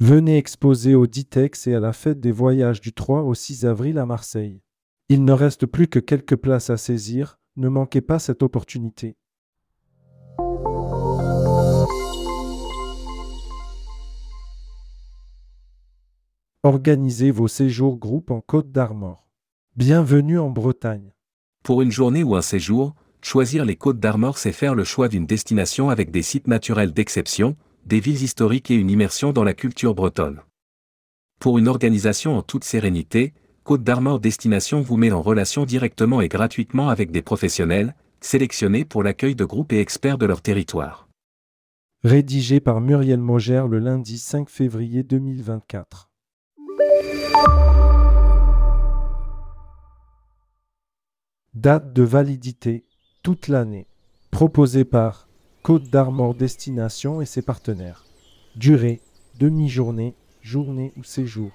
Venez exposer au Ditex et à la fête des voyages du 3 au 6 avril à Marseille. Il ne reste plus que quelques places à saisir, ne manquez pas cette opportunité. Organisez vos séjours groupes en Côte d'Armor. Bienvenue en Bretagne. Pour une journée ou un séjour, choisir les Côtes d'Armor, c'est faire le choix d'une destination avec des sites naturels d'exception, des villes historiques et une immersion dans la culture bretonne. Pour une organisation en toute sérénité, Côte d'Armor Destination vous met en relation directement et gratuitement avec des professionnels, sélectionnés pour l'accueil de groupes et experts de leur territoire. Rédigé par Muriel Mogère le lundi 5 février 2024. Date de validité toute l'année. Proposé par Côte d'Armor Destination et ses partenaires. Durée demi-journée, journée ou séjour.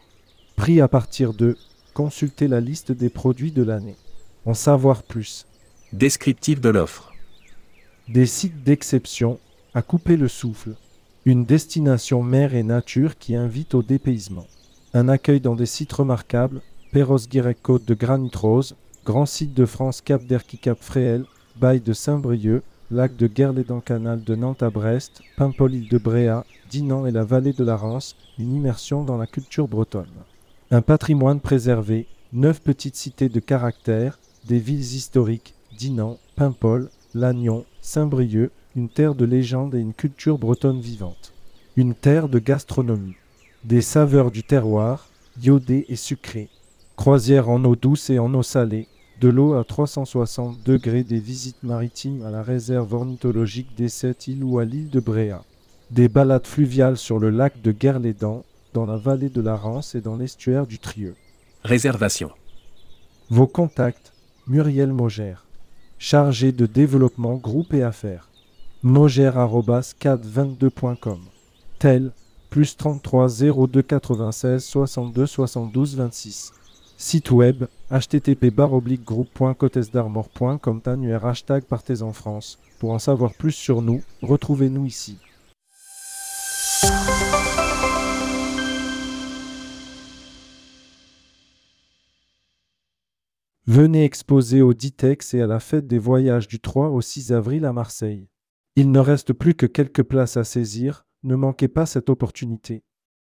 Prix à partir de consulter la liste des produits de l'année. En savoir plus. Descriptif de l'offre. Des sites d'exception à couper le souffle. Une destination mer et nature qui invite au dépaysement. Un accueil dans des sites remarquables, Perros-Guirec Côte de Granit Rose, Grand site de France Cap d'Erquy Cap Fréhel, Bail de Saint-Brieuc, lac de Guerlédan-Canal de Nantes à Brest, Paimpol-Île de Bréa, Dinan et la vallée de la Rance, une immersion dans la culture bretonne. Un patrimoine préservé, neuf petites cités de caractère, des villes historiques, Dinan, Paimpol, Lannion, Saint-Brieuc, une terre de légende et une culture bretonne vivante. Une terre de gastronomie. Des saveurs du terroir, iodées et sucrées. Croisière en eau douce et en eau salée, de l'eau à 360 degrés des visites maritimes à la réserve ornithologique des Sept îles ou à l'île de Bréa. Des balades fluviales sur le lac de Guerlédan, dans la vallée de la Rance et dans l'estuaire du Trieux. Réservation. Vos contacts Muriel Mogère, chargé de développement groupe et affaires. mogère.cad22.com. Tel plus 33 02 96 62 72 26. Site web http groupe.cotesdarmor.com annuaire hashtag Partez en France. Pour en savoir plus sur nous, retrouvez-nous ici. Venez exposer au Ditex et à la fête des voyages du 3 au 6 avril à Marseille. Il ne reste plus que quelques places à saisir, ne manquez pas cette opportunité.